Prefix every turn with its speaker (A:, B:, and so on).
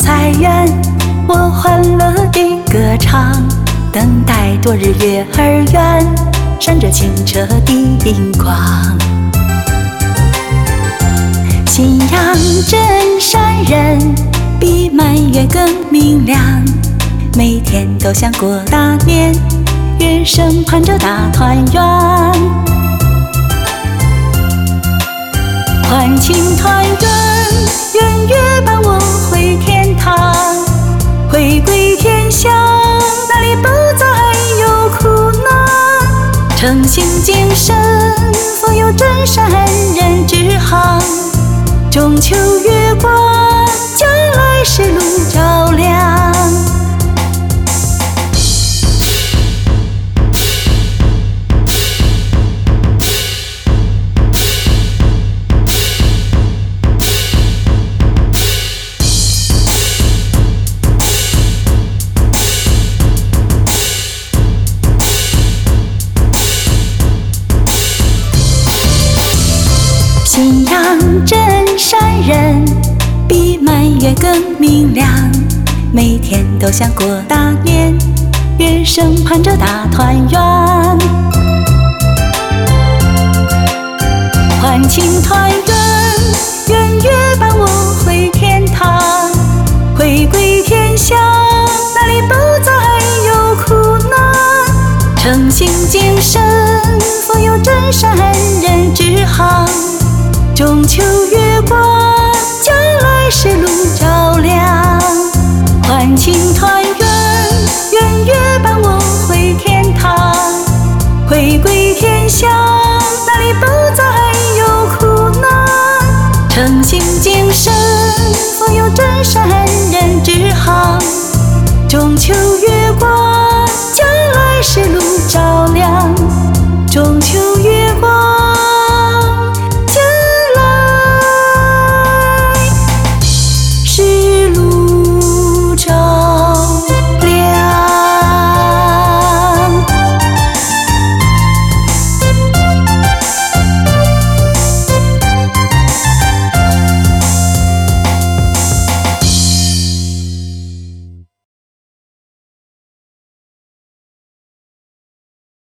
A: 太远，我欢乐地歌唱，等待多日月儿圆，闪着清澈的银光。信仰真善人，比满月更明亮。每天都想过大年，月升盼着大团圆，欢庆团圆，诚信精神，富有真善人之行，中秋月光，将来世路照信仰真善人，比满月更明亮。每天都想过大年，月升盼着大团圆，欢庆团圆，圆月伴我回天堂，回归天乡，那里不再有苦难，诚信谨慎，诚信谨慎，所有真善人之行。中秋月。